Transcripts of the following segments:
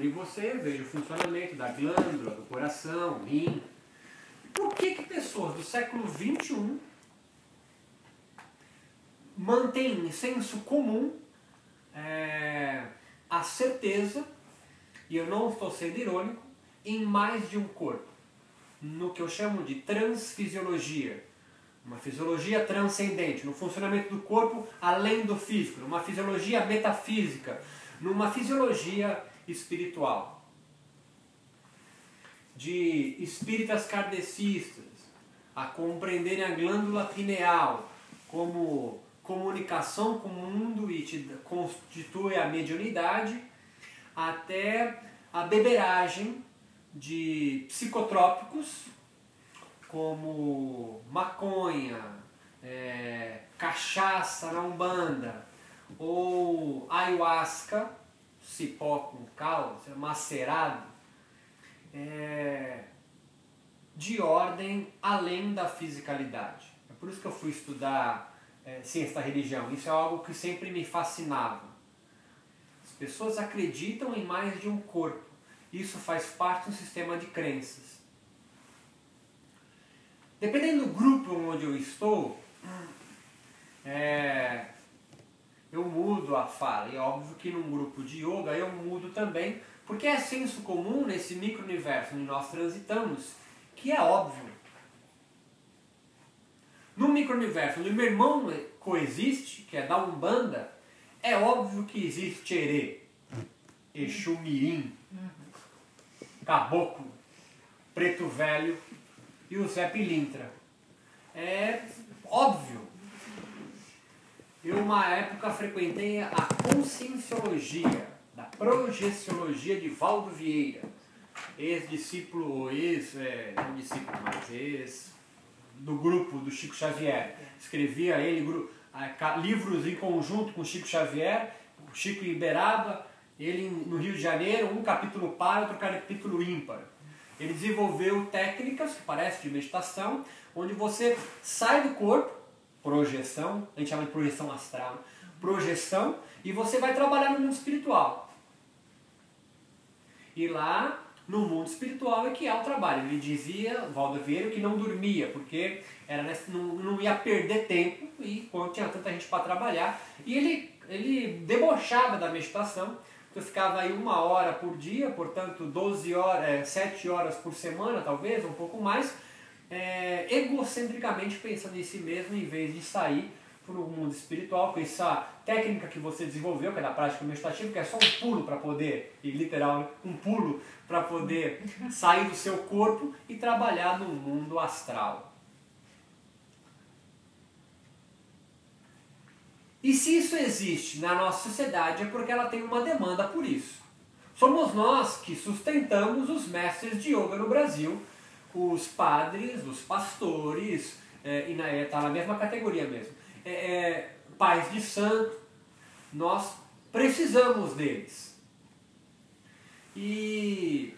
abrir você, veja o funcionamento da glândula, do coração, rim. Por que, que pessoas do século XXI mantêm senso comum é, a certeza, e eu não estou sendo irônico, em mais de um corpo? No que eu chamo de transfisiologia. Uma fisiologia transcendente, no funcionamento do corpo além do físico, numa fisiologia metafísica, numa fisiologia espiritual. De espíritas kardecistas a compreenderem a glândula pineal como comunicação com o mundo e te constitui a mediunidade, até a beberagem de psicotrópicos como maconha, é, cachaça na Umbanda, ou ayahuasca, cipó com cal, macerado, é, de ordem além da fisicalidade. É por isso que eu fui estudar é, ciência da religião. Isso é algo que sempre me fascinava. As pessoas acreditam em mais de um corpo. Isso faz parte do sistema de crenças. Dependendo do grupo onde eu estou, é, eu mudo a fala. E é óbvio que num grupo de yoga eu mudo também, porque é senso comum nesse micro-universo onde nós transitamos, que é óbvio. No micro-universo onde meu irmão coexiste, que é da Umbanda, é óbvio que existe Erê, Exu Mirim, Caboclo, Preto Velho e o Zé Pilintra. É óbvio. Eu, uma época, frequentei a conscienciologia, da projeciologia de Valdo Vieira, ex-discípulo, ex, é, não discípulo, mas ex, do grupo do Chico Xavier. Escrevia ele livros em conjunto com Chico Xavier, Chico Iberaba, ele no Rio de Janeiro, um capítulo par, outro capítulo ímpar. Ele desenvolveu técnicas, que parece de meditação, onde você sai do corpo, projeção, a gente chama de projeção astral, projeção, e você vai trabalhar no mundo espiritual. E lá, no mundo espiritual, é que há o trabalho. Ele dizia, Valdo Vieira, que não dormia, porque era nesse, não, não ia perder tempo, e quando tinha tanta gente para trabalhar. E ele, ele debochava da meditação, eu ficava aí uma hora por dia, portanto 12 horas, é, 7 horas por semana talvez, um pouco mais, é, egocentricamente pensando em si mesmo em vez de sair para o mundo espiritual com essa técnica que você desenvolveu, que é da prática meditativa, que é só um pulo para poder, e literal, um pulo para poder sair do seu corpo e trabalhar no mundo astral. E se isso existe na nossa sociedade é porque ela tem uma demanda por isso. Somos nós que sustentamos os mestres de yoga no Brasil, os padres, os pastores, é, e está na, é, tá na mesma categoria mesmo, é, é, pais de santo, nós precisamos deles. E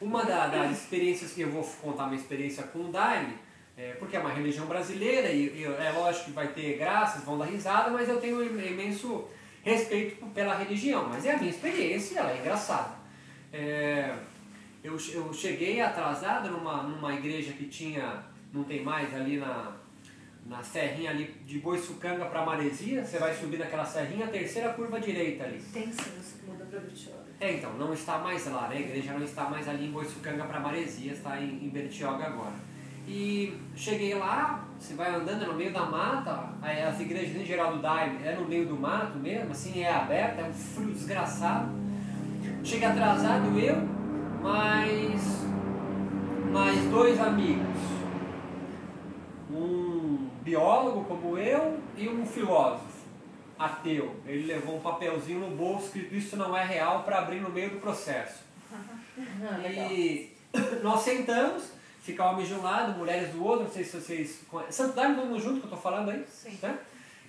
uma da, das experiências que eu vou contar uma experiência com o Daime é, porque é uma religião brasileira e, e, é lógico que vai ter graças, vão dar risada, mas eu tenho um imenso respeito pela religião. Mas é a minha experiência, ela é engraçada. É, eu, eu cheguei atrasado numa, numa igreja que tinha, não tem mais, ali na, na serrinha ali de Boiçucanga para Maresia. Você vai subir naquela serrinha, a terceira curva direita ali. Tem sim, muda para Bertioga. É, então, não está mais lá, né? A igreja não está mais ali em Boiçucanga para Maresia, está em, em Bertioga agora. E cheguei lá, você vai andando no meio da mata, as igrejas em geral do Daime é no meio do mato mesmo, assim, é aberta, é um frio desgraçado. Cheguei atrasado eu, mais, mais dois amigos. Um biólogo como eu e um filósofo ateu. Ele levou um papelzinho no bolso escrito isso não é real para abrir no meio do processo. e nós sentamos ficar homens de um lado, mulheres do outro, não sei se vocês conhecem. Santo Daime, todo mundo junto que eu tô falando aí? Sim. Né?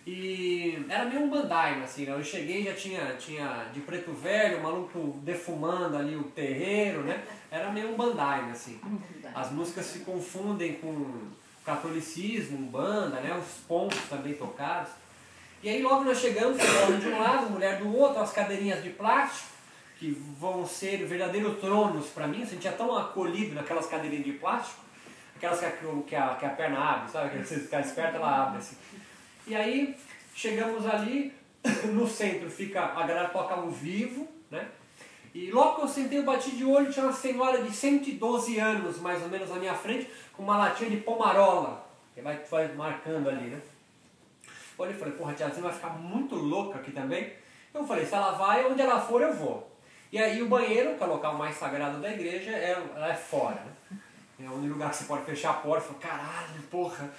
E era meio um bandaime, assim, né? Eu cheguei já tinha, tinha de preto velho, o maluco defumando ali o terreiro, né? Era meio um bandaime, assim. As músicas se confundem com catolicismo, banda, né? Os pontos também tocados. E aí logo nós chegamos, de um lado, mulher do outro, as cadeirinhas de plástico, que vão ser verdadeiros tronos para mim. Eu sentia tão acolhido naquelas cadeirinhas de plástico, aquelas que a, que a, que a perna abre, sabe? Que você ficar esperto, ela abre assim. E aí chegamos ali, no centro fica, a galera toca ao vivo, né? E logo que eu sentei, eu bati de olho, tinha uma senhora de 112 anos, mais ou menos, na minha frente, com uma latinha de pomarola, que vai, vai marcando ali, né? Olha, eu falei, porra, a tiazinha vai ficar muito louca aqui também. Eu falei, se ela vai, onde ela for, eu vou. E aí o banheiro, que é o local mais sagrado da igreja, é, é fora, né? É o único lugar que você pode fechar a porta. Falei, caralho, porra.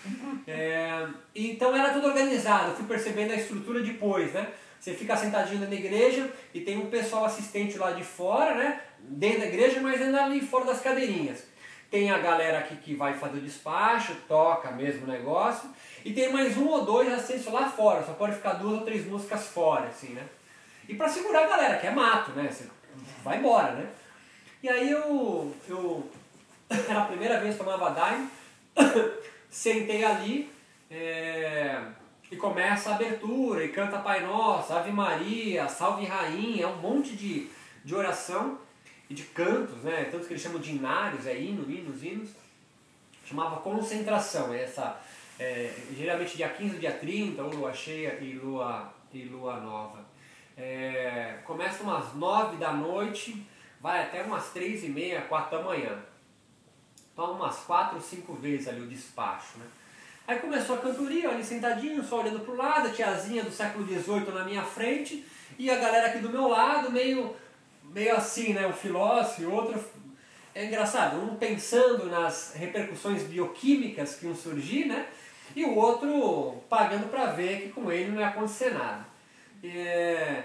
É, então era tudo organizado. Eu fui percebendo a estrutura depois, né? Você fica sentadinho na igreja e tem um pessoal assistente lá de fora, né? Dentro da igreja, mas ainda ali fora das cadeirinhas. Tem a galera aqui que vai fazer o despacho, toca mesmo o negócio. E tem mais um ou dois assistentes lá fora. Só pode ficar duas ou três músicas fora, assim, né? E para segurar a galera, que é mato, né? Você vai embora, né? E aí eu, eu era a primeira vez que tomava Daime, sentei ali é, e começa a abertura e canta Pai Nosso, Ave Maria, Salve Rainha, é um monte de, de oração e de cantos, né? Tanto que eles chamam de inários, é hino, hinos, hinos. Chamava concentração, é essa, é, geralmente dia 15, dia 30, ou lua cheia e lua, e lua nova. É, começa umas 9 da noite, vai até umas 3 e meia, 4 da manhã. Toma umas 4 ou 5 vezes ali o despacho, né? Aí começou a cantoria, ali sentadinho, só olhando pro lado, a tiazinha do século XVIII na minha frente, e a galera aqui do meu lado, meio, meio assim, né? Um filósofo e outro. É engraçado, um pensando nas repercussões bioquímicas que iam surgir, né? E o outro pagando para ver que com ele não ia acontecer nada. É...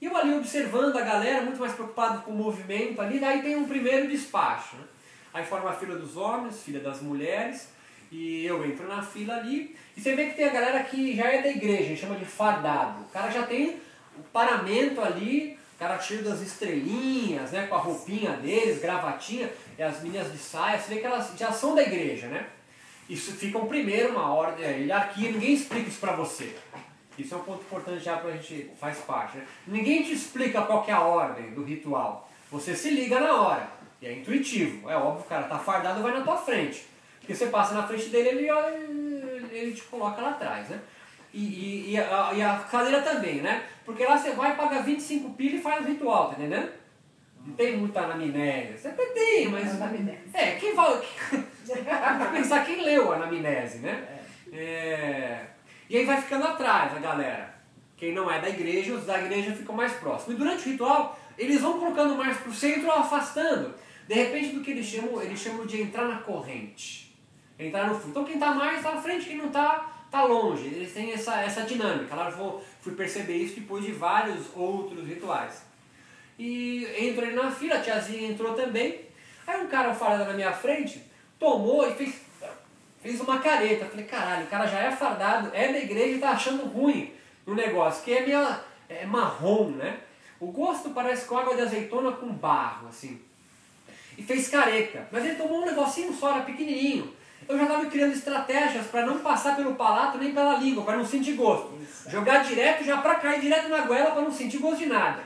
E eu ali observando a galera, muito mais preocupado com o movimento ali, daí tem um primeiro despacho. Né? Aí forma a fila dos homens, fila das mulheres, e eu entro na fila ali, e você vê que tem a galera que já é da igreja, a gente chama de fardado. O cara já tem o paramento ali, o cara cheio das estrelinhas, né, com a roupinha deles, gravatinha, e as meninas de saia, você vê que elas já são da igreja, né? Isso fica um primeiro, uma ordem, é, hierarquia, ninguém explica isso pra você. Isso é um ponto importante já pra gente, faz parte. Né? Ninguém te explica qual é a ordem do ritual. Você se liga na hora. E é intuitivo. É óbvio, o cara tá fardado vai na tua frente. Porque você passa na frente dele, ele, ele te coloca lá atrás, né? E, e, e, a, e a cadeira também, né? Porque lá você vai, paga 25 pila e faz o ritual, tá entendendo? Não tem muita anamnese. Você até tem, mas. É, quem vai. pensar quem leu a anamnese, né? É. E aí vai ficando atrás a galera. Quem não é da igreja, os da igreja ficam mais próximos. E durante o ritual, eles vão colocando mais para o centro ou afastando. De repente, do que eles chamam, eles chamam de entrar na corrente. Entrar no fundo. Então quem está mais está na frente, quem não está, está longe. Eles têm essa, essa dinâmica. Lá eu fui perceber isso depois de vários outros rituais. E entrou ele na fila, a tiazinha entrou também. Aí um cara falando na minha frente, tomou e fez, fez uma careta. Falei, caralho, o cara já é fardado, é da igreja e tá achando ruim o negócio, que é meio é marrom, né? O gosto parece com água de azeitona com barro, assim. E fez careta. Mas ele tomou um negocinho só, era pequenininho. Eu já estava criando estratégias para não passar pelo palato nem pela língua, para não sentir gosto. Jogar direto já para cair direto na goela para não sentir gosto de nada.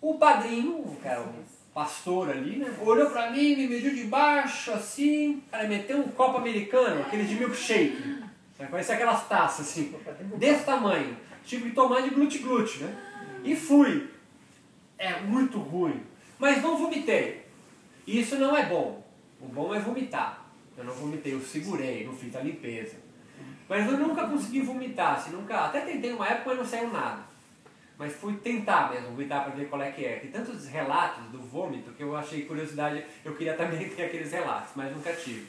O padrinho, o cara, o pastor ali, né? Olhou pra mim, me mediu de baixo, assim. Cara, meteu um copo americano, aquele de milkshake. Parece aquelas taças, assim, desse tamanho. Tipo de tomar de glute-glute, né? E fui. É muito ruim. Mas não vomitei. Isso não é bom. O bom é vomitar. Eu não vomitei, eu segurei, não fiz a limpeza. Mas eu nunca consegui vomitar, assim, nunca. Até tentei uma época, mas não saiu nada. Mas fui tentar mesmo, vomitar para ver qual é que é. Tem tantos relatos do vômito que eu achei curiosidade, eu queria também ter aqueles relatos, mas nunca tive.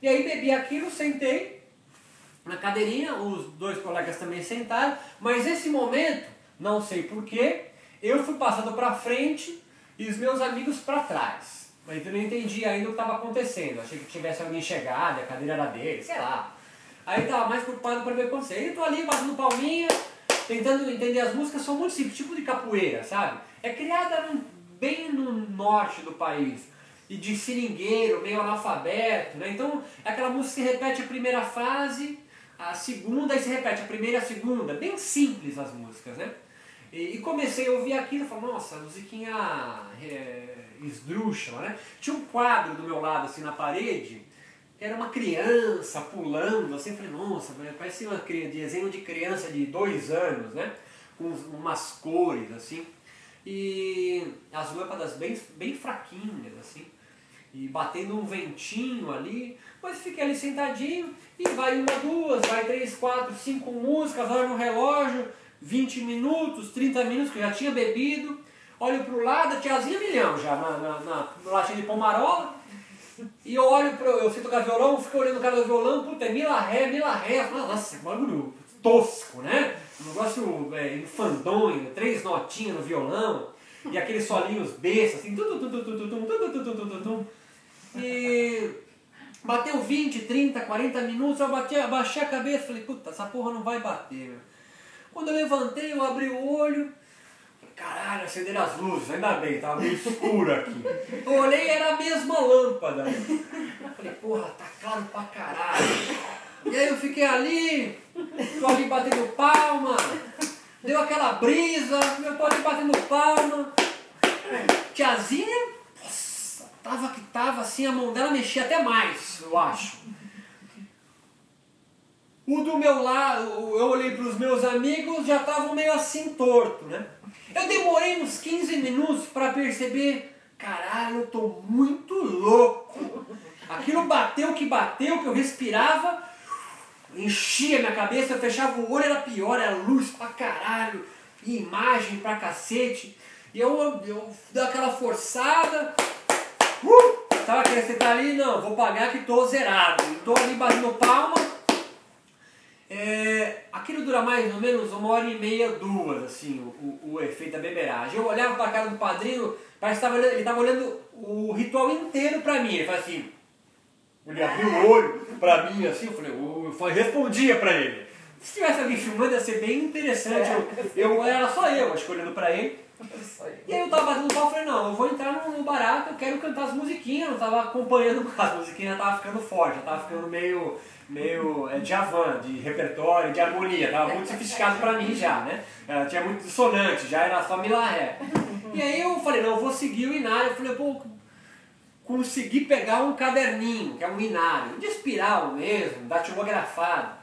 E aí bebi aquilo, sentei na cadeirinha, os dois colegas também sentaram, mas esse momento, não sei porquê, eu fui passando para frente e os meus amigos para trás. Mas eu não entendi ainda o que estava acontecendo. Achei que tivesse alguém chegado, a cadeira era dele, sei lá. Aí eu estava mais preocupado para ver o que acontecer. E eu tô ali batendo palminha, tentando entender as músicas, são muito simples, tipo de capoeira, sabe? É criada bem no norte do país. E de seringueiro, meio analfabeto, né? Então, é aquela música que repete a primeira frase, a segunda e se repete a primeira e a segunda. Bem simples as músicas, né? E, e comecei a ouvir aquilo e falei, nossa, musiquinha é, esdrúxula, né? Tinha um quadro do meu lado, assim, na parede, que era uma criança pulando, assim, eu falei, nossa, parecia uma desenho de criança de dois anos, né? Com umas cores, assim. E as lâmpadas bem, bem fraquinhas, assim e batendo um ventinho ali, mas fiquei ali sentadinho e vai uma, duas, vai três, quatro, cinco músicas, olha no relógio, 20 minutos, 30 minutos, que eu já tinha bebido, olho pro lado, a tiazinha milhão já na, na, na, latinha de pomarola, e eu olho pro, eu sei tocar violão, fico olhando o cara do violão, puta, é mila ré, mila ré, nossa, que bagulho tosco, né? Um negócio é, infandonho, três notinhas no violão, e aqueles solinhos bestas, assim, tum, tum, tum, tum, tum, tum, tum, tum, tum, tum, e bateu 20, 30, 40 minutos, eu bati, abaixei a cabeça e falei, puta, essa porra não vai bater, meu. Quando eu levantei, eu abri o olho, acenderam as luzes, ainda bem, tava meio escuro aqui. Eu olhei era a mesma lâmpada. Falei, porra, tá claro pra caralho. E aí eu fiquei ali, tô ali batendo palma, deu aquela brisa, eu tô ali batendo palma. Tiazinha Tava que tava assim, a mão dela mexia até mais, eu acho. O do meu lado, eu olhei para os meus amigos, já estavam meio assim torto, né? Eu demorei uns 15 minutos para perceber, caralho, eu tô muito louco. Aquilo bateu que bateu, que eu respirava, enchia minha cabeça, eu fechava o olho, era pior, era luz pra caralho, imagem pra cacete. E eu, eu aquela forçada, Uh! Tava querendo você tá ali? Não, vou pagar que tô zerado. Tô ali batendo palma. É, aquilo dura mais ou menos uma hora e meia, duas, assim, o, o, o efeito da beberagem. Eu olhava pra cara do padrinho, parece que tava ele tava olhando o ritual inteiro pra mim. Ele faz assim, ele abriu o olho pra mim assim, eu falei, eu respondia pra ele. Se tivesse alguém filmando ia ser bem interessante. Eu, eu era só eu, acho que olhando pra ele. E aí eu tava batendo pau falei, não, eu vou entrar no barato, eu quero cantar as musiquinhas, eu tava acompanhando as musiquinhas, tava ficando forte, tava ficando meio, meio é, javan, de repertório, de harmonia, tava muito sofisticado pra mim já, né? É, tinha muito dissonante, já era só milahé. E aí eu falei, não, eu vou seguir o inário, eu falei, pô, consegui pegar um caderninho, que é um inário, de espiral mesmo, datilografado.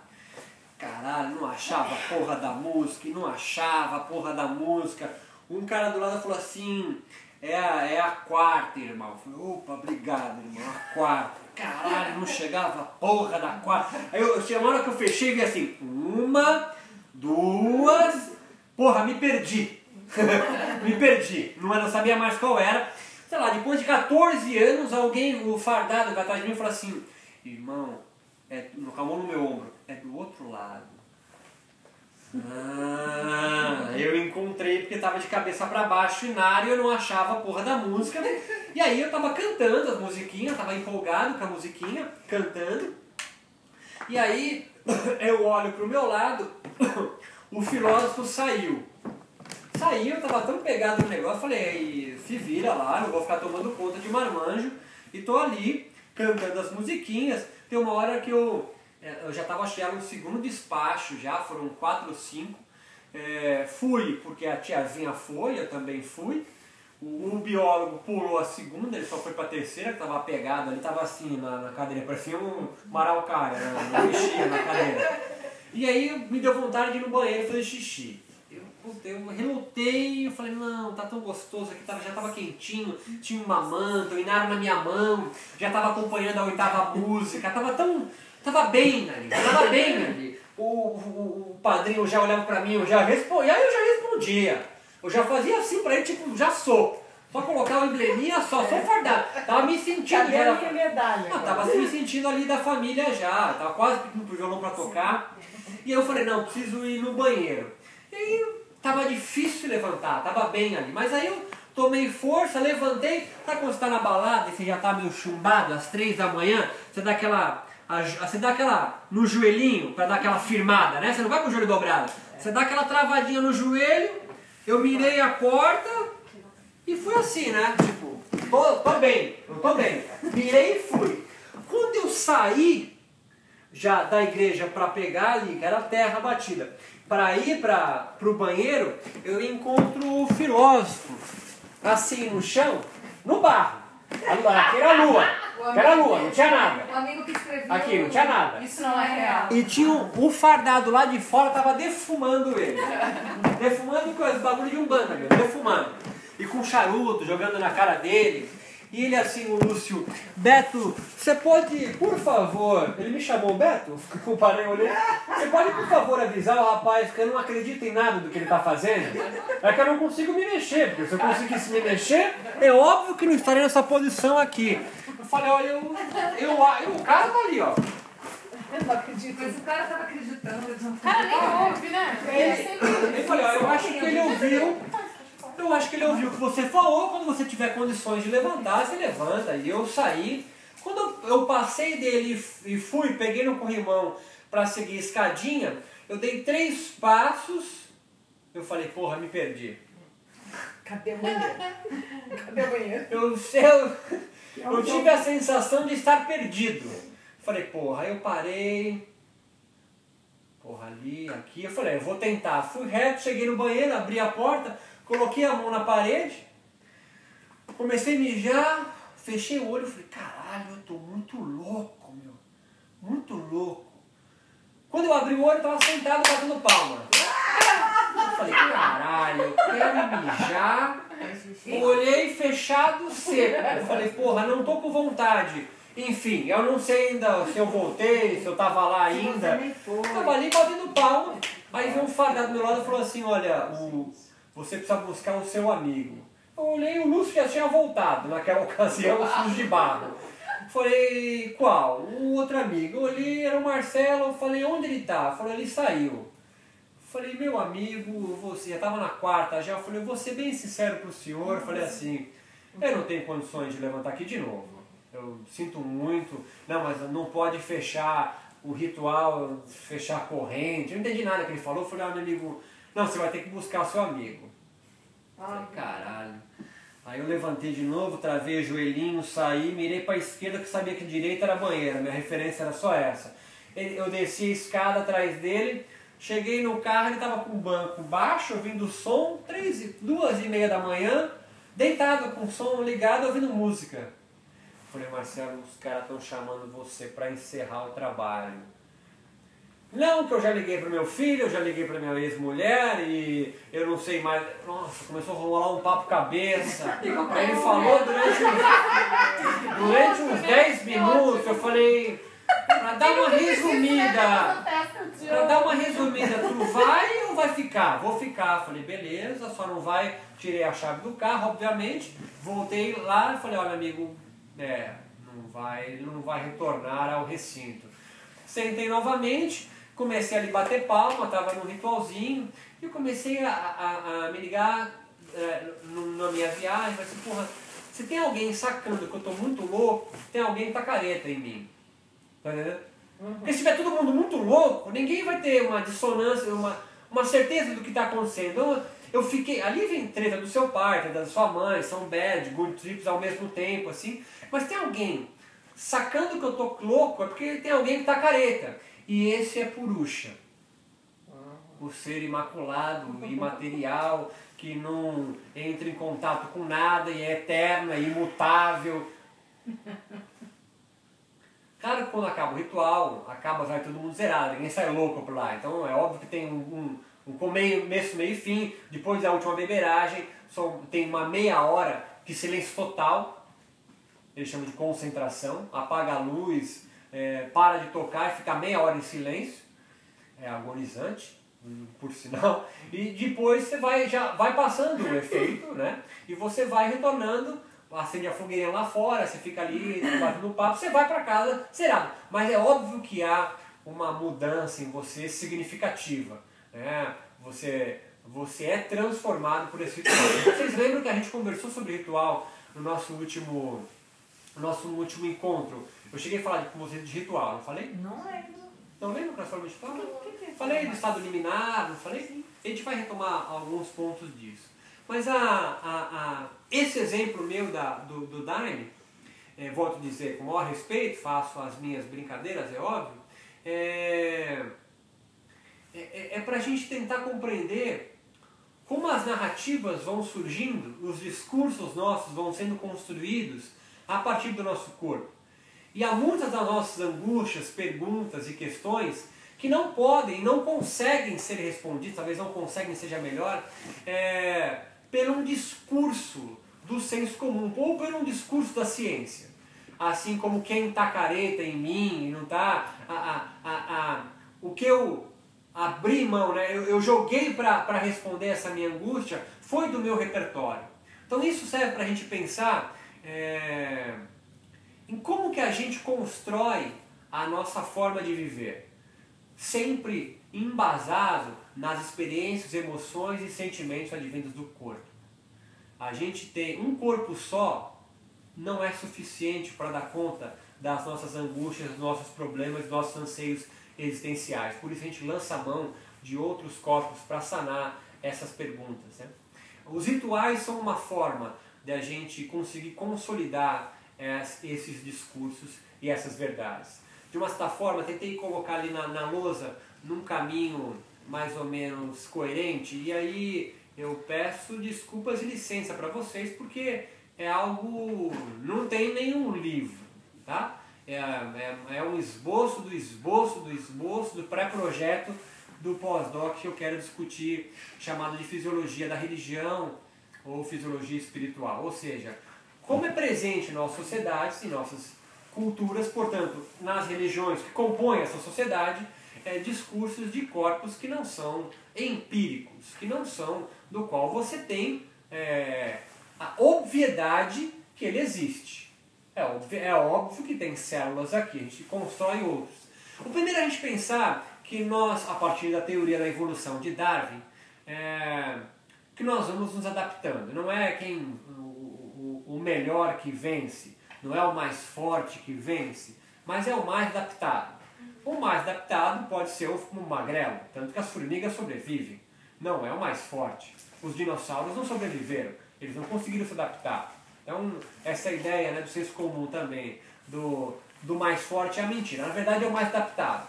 Caralho, não achava a porra da música, não achava a porra da música um cara do lado falou assim, é a, é a quarta, irmão. Eu falei, opa, obrigado, irmão, a quarta. Caralho, não chegava a porra da quarta. Aí eu, tinha uma hora que eu fechei e vi assim, uma, duas, porra, me perdi. me perdi. Não, não sabia mais qual era. Sei lá, depois de 14 anos, alguém, o fardado que atrás de mim, falou assim, irmão, é, com a mão no meu ombro, é do outro lado. Ah, eu encontrei porque tava de cabeça para baixo e na eu não achava a porra da música. E aí eu tava cantando as musiquinhas, tava empolgado com a musiquinha, cantando. E aí eu olho pro meu lado, o filósofo saiu. Saiu, eu tava tão pegado no negócio, falei, se vira lá, não vou ficar tomando conta de marmanjo. E tô ali, cantando as musiquinhas. Tem uma hora que eu é, eu já estava já no segundo despacho, já foram quatro ou cinco. É, fui porque a tiazinha foi, eu também fui. O, biólogo pulou a segunda, ele só foi para a terceira, que estava pegado ali, estava assim na, na, cadeira, parecia um maraucaia, né? mexia na cadeira. E aí me deu vontade de ir no banheiro fazer xixi. Eu, eu relutei, eu falei, não, tá tão gostoso aqui, tava, já estava quentinho, tinha uma manta, o inário na minha mão, já estava acompanhando a oitava música, tava tão Tava bem ali, tava bem ali. O, o, o padrinho já olhava pra mim, eu já respondia, aí eu já respondia. Eu já fazia assim pra ele, tipo, já sou. Só colocar o embleminha só, sou fardado. Tava me sentindo. Cadê a minha medalha? Não, tava me sentindo ali da família já. Tava quase pedindo pro violão pra tocar. E eu falei, não, preciso ir no banheiro. E tava difícil levantar, tava bem ali. Mas aí eu tomei força, levantei. Sabe quando você tá na balada e você já tá meio chumbado, às três da manhã, você dá aquela você dá aquela no joelhinho para dar aquela firmada, né? Você não vai com o joelho dobrado. Você dá aquela travadinha no joelho, eu mirei a porta e fui assim, né? Tipo, tô, tô bem, tô bem. Mirei e fui. Quando eu saí já da igreja para pegar ali, que era terra batida, para ir para o banheiro, eu encontro o filósofo, assim, no chão, no barro. Aqui era a lua. Era a lua, não tinha nada. O amigo que escreveu. Aqui, não tinha nada. Isso não é real. E tinha um, um fardado lá de fora, tava defumando ele. defumando com os bagulho de um banda, meu, defumando. E com charuto, jogando na cara dele. E ele assim, o Lúcio, Beto, você pode, por favor, ele me chamou Beto, eu parei olhei, você pode por favor avisar o rapaz que eu não acredito em nada do que ele está fazendo? É que eu não consigo me mexer, porque se eu conseguisse me mexer, é óbvio que não estaria nessa posição aqui. Eu falei, olha, eu, eu, eu o cara tá ali, ó. Eu não acredito. Mas o cara tava acreditando. O cara nem ouve, né? Ele, ele falou, eu acho que ele ouviu eu acho que ele ouviu o que você falou, quando você tiver condições de levantar, você levanta. E eu saí. Quando eu passei dele e fui, peguei no corrimão para seguir escadinha, eu dei três passos, eu falei, porra, me perdi. Cadê o banheiro? Cadê o banheiro? Eu, eu, eu tive a sensação de estar perdido. Falei, porra, aí eu parei. Porra, ali, aqui. Eu falei, eu vou tentar. Fui reto, cheguei no banheiro, abri a porta Coloquei a mão na parede, comecei a mijar, fechei o olho falei, caralho, eu tô muito louco, meu. Muito louco. Quando eu abri o olho, eu tava sentado batendo palma. Eu falei, caralho, eu quero mijar. Olhei fechado, seco. Eu falei, porra, não tô com vontade. Enfim, eu não sei ainda se eu voltei, se eu tava lá ainda. Tava ali batendo palma. Aí veio um fardado do meu lado e falou assim, olha, o você precisa buscar o seu amigo. Eu olhei, o Lúcio já tinha voltado naquela ocasião, sujo de barro. Falei, qual? O outro amigo. Eu olhei, era o Marcelo, eu falei, onde ele tá? Falei, ele saiu. Falei, meu amigo, você já estava na quarta já. Eu falei, vou ser bem sincero pro senhor. Eu falei assim, eu não tenho condições de levantar aqui de novo. Eu sinto muito. Não, mas não pode fechar o ritual, fechar a corrente. Eu não entendi nada que ele falou. Eu falei, ah, meu amigo, não, você vai ter que buscar seu amigo. Falei, caralho. Aí eu levantei de novo, travei o joelhinho, saí, mirei para a esquerda que sabia que direita era banheira, minha referência era só essa. Eu desci a escada atrás dele, cheguei no carro, ele estava com o banco baixo, ouvindo som, três, duas e meia da manhã, deitado com o som ligado, ouvindo música. Falei, Marcelo, os caras estão chamando você para encerrar o trabalho. Não, que eu já liguei para meu filho, eu já liguei para minha ex-mulher e eu não sei mais. Nossa, começou a rolar um papo cabeça. Ele falou durante uns, durante uns 10 minutos, eu falei, para dar uma resumida, para dar uma resumida, tu vai ou vai ficar? Vou ficar. Falei, beleza, só não vai. Tirei a chave do carro, obviamente. Voltei lá e falei, olha amigo, é, não vai, não vai retornar ao recinto. Sentei novamente comecei a lhe bater palma, estava num ritualzinho, e eu comecei a, a, a me ligar é, na minha viagem, falei assim, porra, se tem alguém sacando que eu estou muito louco, tem alguém que tá careta em mim. Tá entendendo? Uhum. Porque se tiver todo mundo muito louco, ninguém vai ter uma dissonância, uma, uma certeza do que está acontecendo. Eu, eu fiquei. Ali vem treta do seu pai, da sua mãe, são bad, good trips ao mesmo tempo, assim. Mas tem alguém sacando que eu tô louco, é porque tem alguém que tá careta. E esse é Purusha, o ser imaculado, imaterial, que não entra em contato com nada e é eterno, é imutável. Claro que quando acaba o ritual, acaba, vai todo mundo zerado, ninguém sai louco por lá. Então é óbvio que tem um, um, um começo, meio e fim, depois da última beberagem, só tem uma meia hora de silêncio total, eles chamam de concentração, apaga a luz, é, para de tocar e fica meia hora em silêncio, é agonizante, por sinal, e depois você vai, já vai passando o efeito, né? E você vai retornando, acende a fogueira lá fora, você fica ali batendo papo, você vai para casa será Mas é óbvio que há uma mudança em você significativa, né? Você, você é transformado por esse ritual. Vocês lembram que a gente conversou sobre ritual no nosso último, no nosso último encontro? Eu cheguei a falar com você de ritual, não falei? Não lembro. Não lembro para forma de ritual? Que, que, que falei do estado liminar, não falei? Sim. A gente vai retomar alguns pontos disso. Mas a, a, a, esse exemplo meu da, do, do Daime, é, volto a dizer, com o maior respeito, faço as minhas brincadeiras, é óbvio, é, é, é, é para a gente tentar compreender como as narrativas vão surgindo, os discursos nossos vão sendo construídos a partir do nosso corpo. E há muitas das nossas angústias, perguntas e questões que não podem, não conseguem ser respondidas, talvez não conseguem seja melhor, é, por um discurso do senso comum ou por um discurso da ciência. Assim como quem está careta em mim, não está. O que eu abri mão, né? eu, eu joguei para responder essa minha angústia, foi do meu repertório. Então isso serve para a gente pensar é, em como que a gente constrói a nossa forma de viver. Sempre embasado nas experiências, emoções e sentimentos advindos do corpo. A gente tem um corpo só não é suficiente para dar conta das nossas angústias, dos nossos problemas, dos nossos anseios existenciais. Por isso a gente lança a mão de outros corpos para sanar essas perguntas. Né? Os rituais são uma forma de a gente conseguir consolidar esses discursos e essas verdades. De uma certa forma, tentei colocar ali na, na lousa num caminho mais ou menos coerente, e aí eu peço desculpas e licença para vocês, porque é algo. não tem nenhum livro, tá? É, é, é um esboço do esboço do esboço do pré-projeto do pós-doc que eu quero discutir, chamado de fisiologia da religião ou fisiologia espiritual. Ou seja, como é presente em nossas sociedades e nossas culturas, portanto, nas religiões que compõem essa sociedade, é, discursos de corpos que não são empíricos, que não são do qual você tem é, a obviedade que ele existe. É óbvio, é óbvio que tem células aqui, a gente constrói outros. O primeiro é a gente pensar que nós, a partir da teoria da evolução de Darwin, é, que nós vamos nos adaptando. Não é quem o melhor que vence, não é o mais forte que vence, mas é o mais adaptado. O mais adaptado pode ser o magrelo, tanto que as formigas sobrevivem. Não é o mais forte. Os dinossauros não sobreviveram, eles não conseguiram se adaptar. Então, essa ideia né, do senso comum também, do, do mais forte é a mentira. Na verdade, é o mais adaptado.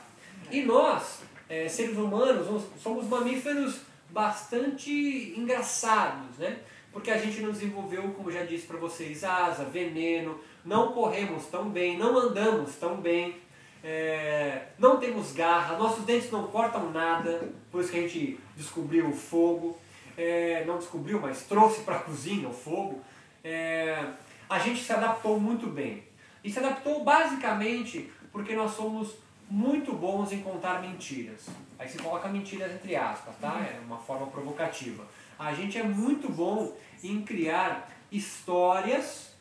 E nós, é, seres humanos, somos mamíferos bastante engraçados, né? porque a gente não desenvolveu, como já disse para vocês, asa, veneno, não corremos tão bem, não andamos tão bem, é, não temos garra, nossos dentes não cortam nada, por isso que a gente descobriu o fogo, é, não descobriu, mas trouxe para a cozinha o fogo. É, a gente se adaptou muito bem. E se adaptou basicamente porque nós somos muito bons em contar mentiras. Aí se coloca mentiras entre aspas, tá? É uma forma provocativa. A gente é muito bom em criar histórias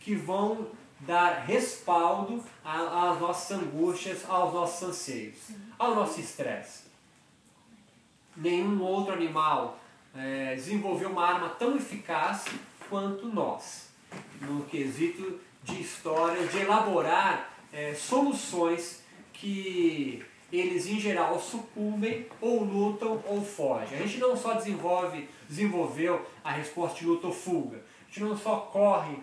que vão dar respaldo às nossas angústias, aos nossos anseios, ao nosso estresse. Nenhum outro animal é, desenvolveu uma arma tão eficaz quanto nós, no quesito de histórias, de elaborar é, soluções que eles em geral sucumbem ou lutam ou fogem. A gente não só desenvolve, desenvolveu a resposta de luta ou fuga, a gente não só corre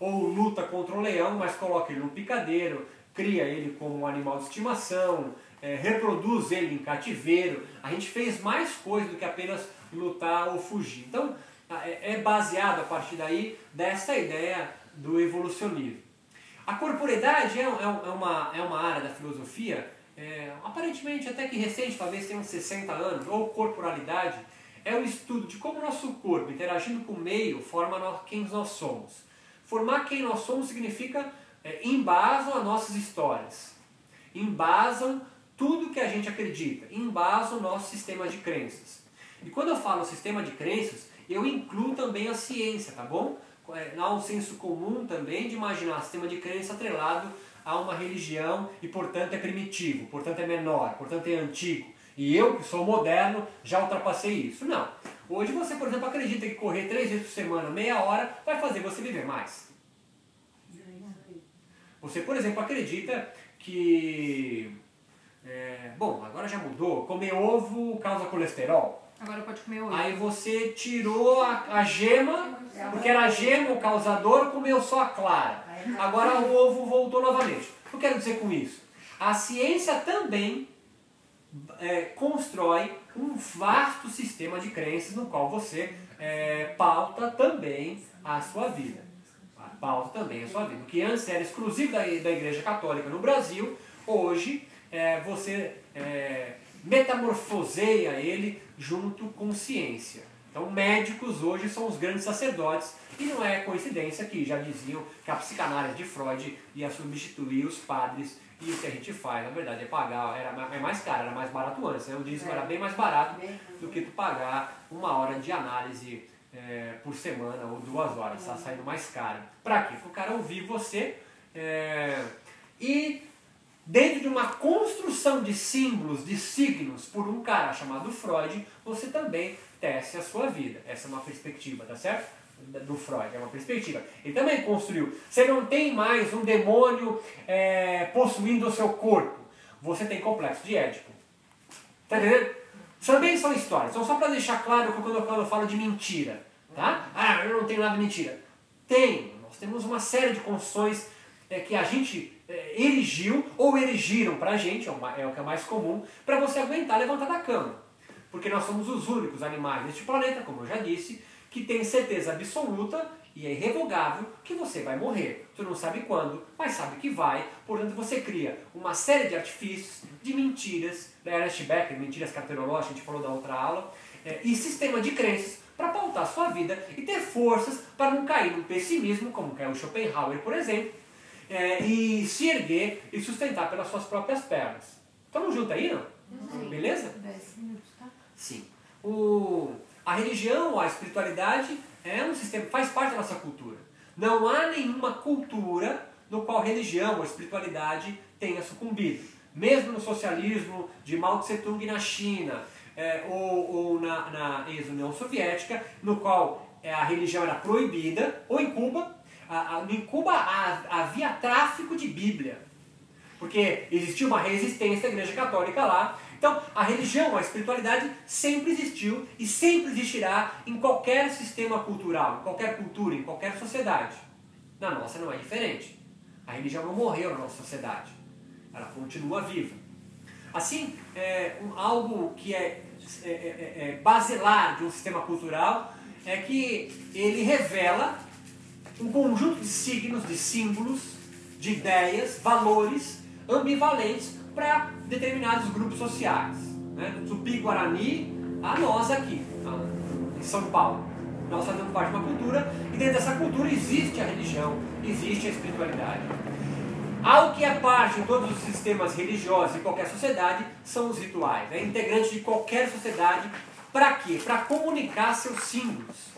ou luta contra um leão, mas coloca ele no picadeiro, cria ele como um animal de estimação, é, reproduz ele em cativeiro. A gente fez mais coisa do que apenas lutar ou fugir. Então é, é baseado a partir daí dessa ideia do evolucionismo. A corporeidade é, é, é, uma, é uma área da filosofia é, aparentemente até que recente, talvez tenha uns 60 anos, ou corporalidade, é o estudo de como o nosso corpo, interagindo com o meio, forma quem nós somos. Formar quem nós somos significa é, embasam as nossas histórias, embasam tudo que a gente acredita, embasam o nosso sistema de crenças. E quando eu falo sistema de crenças, eu incluo também a ciência, tá bom? É, há um senso comum também de imaginar sistema de crença atrelado a uma religião e, portanto, é primitivo, portanto, é menor, portanto, é antigo. E eu, que sou moderno, já ultrapassei isso. Não. Hoje você, por exemplo, acredita que correr três vezes por semana, meia hora, vai fazer você viver mais. Você, por exemplo, acredita que. É, bom, agora já mudou. Comer ovo causa colesterol. Agora pode comer ovo. Aí você tirou a, a gema, porque era a gema o causador, comeu só a clara. Agora o ovo voltou novamente. O que eu quero dizer com isso? A ciência também é, constrói um vasto sistema de crenças no qual você é, pauta também a sua vida. Pauta também a sua vida. O que antes era exclusivo da, da Igreja Católica no Brasil, hoje é, você é, metamorfoseia ele junto com ciência. Então, médicos hoje são os grandes sacerdotes, e não é coincidência que já diziam que a psicanálise de Freud ia substituir os padres, e o que a gente faz, na verdade, é pagar, era é mais caro, era mais barato antes, né? o dízimo é. era bem mais barato do que tu pagar uma hora de análise é, por semana ou duas horas, está saindo mais caro. Para quê? Para o cara ouvir você é, e dentro de uma construção de símbolos, de signos por um cara chamado Freud, você também tece a sua vida. Essa é uma perspectiva, tá certo? Do Freud, é uma perspectiva. Ele também construiu. Você não tem mais um demônio é, possuindo o seu corpo. Você tem complexo de Édipo. Tá entendendo? Também são histórias. Então, só para deixar claro que quando eu, quando eu falo de mentira, tá? Ah, eu não tenho nada de mentira. Tem. Nós temos uma série de construções é, que a gente é, erigiu ou erigiram para a gente, é o, é o que é mais comum, para você aguentar levantar da cama. Porque nós somos os únicos animais neste planeta, como eu já disse, que tem certeza absoluta e é irrevogável que você vai morrer. Tu não sabe quando, mas sabe que vai. Portanto, você cria uma série de artifícios, de mentiras, da Ernest Becker, mentiras carterológicas, a gente falou da outra aula, é, e sistema de crenças para pautar sua vida e ter forças para não cair no pessimismo, como caiu Schopenhauer, por exemplo, é, e se erguer e sustentar pelas suas próprias pernas. Estamos juntos aí, não? Sim. Beleza? 10 minutos, tá? Sim. O, a religião, a espiritualidade é um sistema, faz parte da nossa cultura. Não há nenhuma cultura no qual religião ou espiritualidade tenha sucumbido. Mesmo no socialismo de Mao Tse Tung na China, é, ou, ou, na, na ex-União Soviética, no qual é, a religião era proibida, ou em Cuba. A, a, em Cuba havia tráfico de Bíblia, porque existia uma resistência à Igreja Católica lá. Então, a religião, a espiritualidade sempre existiu e sempre existirá em qualquer sistema cultural, em qualquer cultura, em qualquer sociedade. Na nossa não é diferente. A religião não morreu na nossa sociedade. Ela continua viva. Assim, é, um, algo que é, é, é, é, é basilar de um sistema cultural é que ele revela um conjunto de signos, de símbolos, de ideias, valores ambivalentes para determinados grupos sociais. Né? Do Tupi-Guarani a nós aqui, em São Paulo. Nós fazemos parte de uma cultura e dentro dessa cultura existe a religião, existe a espiritualidade. Algo que é parte em todos os sistemas religiosos e qualquer sociedade são os rituais. É integrante de qualquer sociedade. Para quê? Para comunicar seus símbolos.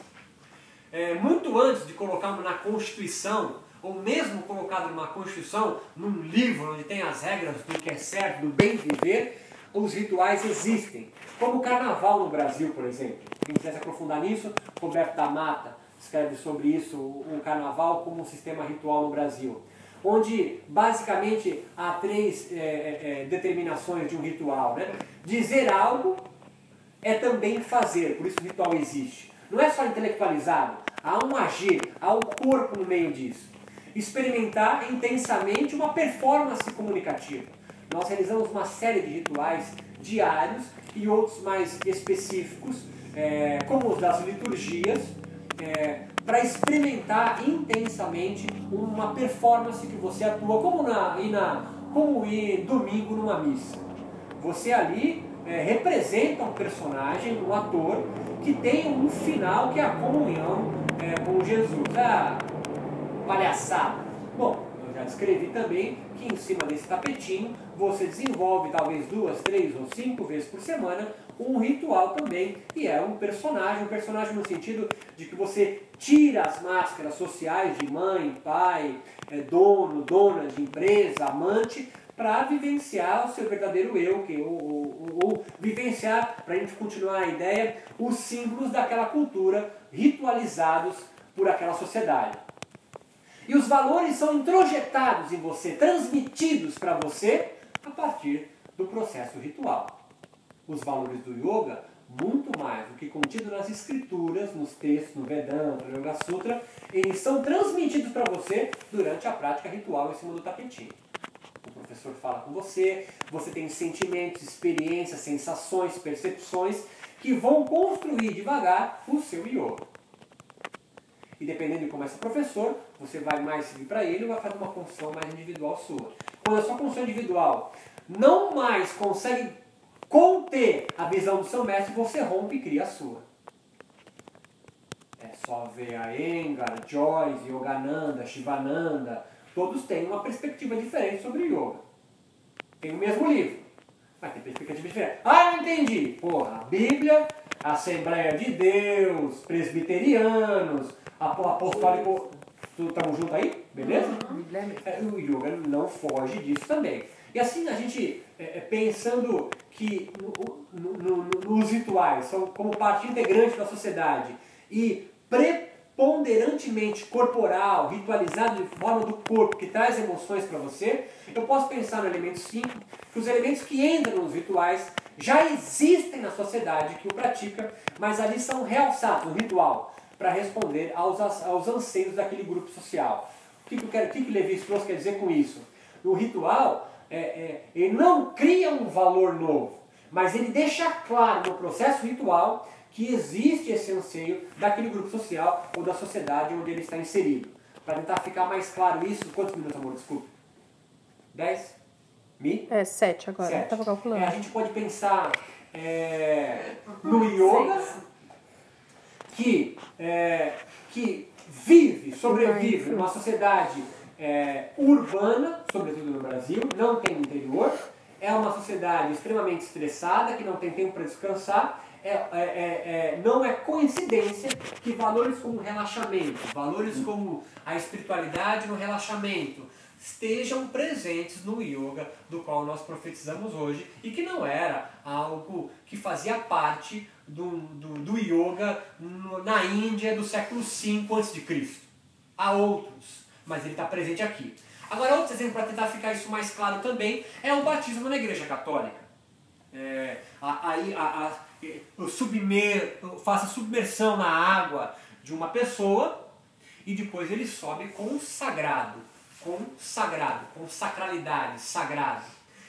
É, muito antes de colocarmos na Constituição, ou mesmo colocado numa Constituição, num livro onde tem as regras do que é certo, do bem viver, os rituais existem. Como o carnaval no Brasil, por exemplo. Quem quiser se aprofundar nisso, Roberto da Mata escreve sobre isso, o carnaval como um sistema ritual no Brasil onde basicamente há três é, é, é, determinações de um ritual. Né? Dizer algo é também fazer, por isso o ritual existe. Não é só intelectualizado, há um agir, há um corpo no meio disso. Experimentar intensamente uma performance comunicativa. Nós realizamos uma série de rituais diários e outros mais específicos, é, como os das liturgias, é, para experimentar intensamente uma performance que você atua, como na, ir, na, como ir domingo numa missa. Você ali é, representa um personagem, um ator, que tem um final que é a comunhão é, com Jesus. Ah, palhaçada. Bom, eu já descrevi também que em cima desse tapetinho você desenvolve talvez duas, três ou cinco vezes por semana um ritual também, e é um personagem, um personagem no sentido de que você tira as máscaras sociais de mãe, pai, é, dono, dona de empresa, amante, para vivenciar o seu verdadeiro eu, que, ou, ou, ou vivenciar, para a gente continuar a ideia, os símbolos daquela cultura ritualizados por aquela sociedade. E os valores são introjetados em você, transmitidos para você a partir do processo ritual os valores do yoga muito mais do que contido nas escrituras, nos textos, no Vedanta, no Yoga Sutra, eles são transmitidos para você durante a prática ritual em cima do tapetinho. O professor fala com você, você tem sentimentos, experiências, sensações, percepções que vão construir devagar o seu yoga. E dependendo de como é seu professor, você vai mais seguir para ele ou vai fazer uma construção mais individual sua. Quando a sua construção individual não mais consegue conter a visão do seu mestre, você rompe e cria a sua. É só ver a Engar, Joyce, Yogananda, Shivananda, todos têm uma perspectiva diferente sobre yoga. Tem o mesmo livro, mas tem perspectiva diferente. Ah, não entendi! Porra, a Bíblia, Assembleia de Deus, presbiterianos, apostólico. Estamos juntos aí? Beleza? É, o yoga não foge disso também. E assim a gente, é, é pensando que no, no, no, nos rituais são como parte integrante da sociedade e preponderantemente corporal, ritualizado de forma do corpo, que traz emoções para você, eu posso pensar no elemento 5, que os elementos que entram nos rituais já existem na sociedade que o pratica, mas ali são realçados no ritual para responder aos, aos anseios daquele grupo social. O que, que, eu quero, o que, que Levi Strauss quer dizer com isso? No ritual, é, é, ele não cria um valor novo, mas ele deixa claro no processo ritual que existe esse anseio daquele grupo social ou da sociedade onde ele está inserido. Para tentar ficar mais claro isso, quantos minutos, amor? Desculpa. Dez? Mi? É, sete agora. Sete. Estava calculando. É, a gente pode pensar é, no yoga que, é, que vive, sobrevive numa sociedade é, urbana, sobretudo no Brasil, não tem interior, é uma sociedade extremamente estressada, que não tem tempo para descansar. É, é, é, é, não é coincidência que valores como relaxamento, valores como a espiritualidade no relaxamento, estejam presentes no yoga do qual nós profetizamos hoje e que não era algo que fazia parte do, do, do yoga na Índia do século V a.C. Há outros mas ele está presente aqui. Agora, outro exemplo para tentar ficar isso mais claro também é o batismo na Igreja Católica. É, a, a, eu submer, eu faço a submersão na água de uma pessoa e depois ele sobe com sagrado, com sagrado, com sacralidade, sagrado.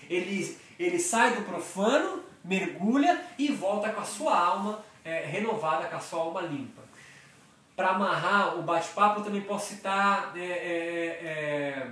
Ele, ele sai do profano, mergulha e volta com a sua alma é, renovada, com a sua alma limpa para amarrar o bate-papo, eu também posso citar é, é, é,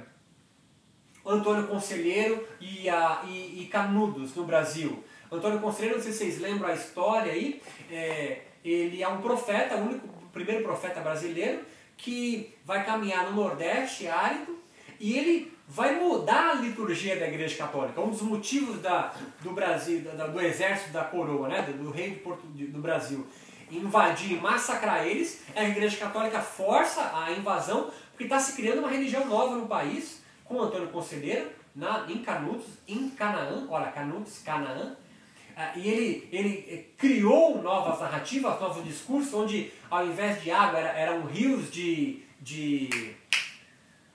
Antônio Conselheiro e, a, e, e, Canudos no Brasil. Antônio Conselheiro, não sei se vocês lembram a história aí, é, ele é um profeta, o único, o primeiro profeta brasileiro que vai caminhar no Nordeste árido e ele vai mudar a liturgia da Igreja Católica. Um dos motivos da, do Brasil, da, do exército da coroa, né, do, do rei do, do Brasil, invadir e massacrar eles, a Igreja Católica força a invasão, porque está se criando uma religião nova no país, com Antônio Conselheiro, na, em Canudos, em Canaã, olha, Canudos, Canaã, ah, e ele, ele eh, criou novas narrativas, novos discursos, onde ao invés de água era, eram rios de, de.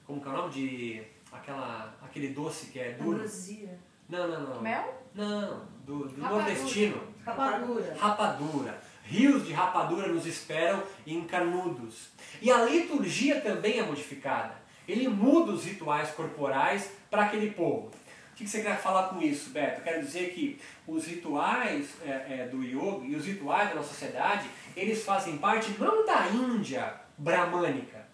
Como que é o nome? De. Aquela, aquele doce que é duro. Ambrosia. Não, não, não. Mel? Não, do, do nordestino. Rapadura. Rapadura. Rios de rapadura nos esperam em Canudos. E a liturgia também é modificada. Ele muda os rituais corporais para aquele povo. O que você quer falar com isso, Beto? Eu quero dizer que os rituais é, é, do yoga e os rituais da nossa sociedade, eles fazem parte não da Índia brahmânica,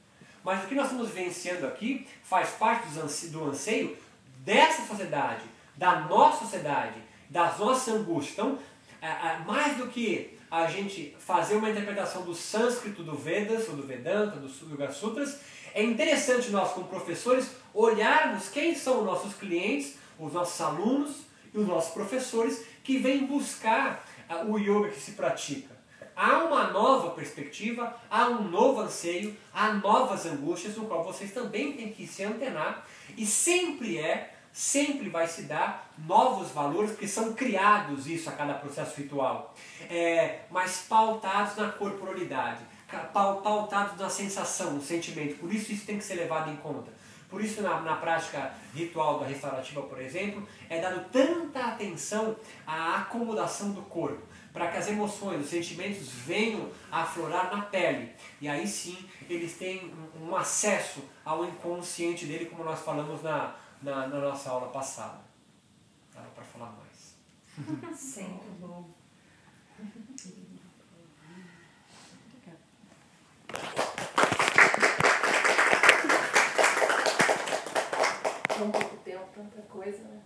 mas o que nós estamos vivenciando aqui faz parte do anseio dessa sociedade, da nossa sociedade, das nossas angústias. Então, mais do que a gente fazer uma interpretação do sânscrito do Vedas, ou do Vedanta, dos Yoga Sutras, é interessante nós, como professores, olharmos quem são os nossos clientes, os nossos alunos e os nossos professores que vêm buscar uh, o yoga que se pratica. Há uma nova perspectiva, há um novo anseio, há novas angústias, no qual vocês também têm que se antenar, e sempre é sempre vai se dar novos valores, porque são criados isso a cada processo ritual, é, mas pautados na corporalidade, pautados na sensação, no sentimento. Por isso isso tem que ser levado em conta. Por isso na, na prática ritual da restaurativa, por exemplo, é dado tanta atenção à acomodação do corpo, para que as emoções, os sentimentos venham aflorar na pele. E aí sim eles têm um acesso ao inconsciente dele, como nós falamos na, na, na nossa aula passada. Dá para falar mais. Sempre bom. Tão pouco tempo, tanta coisa, né?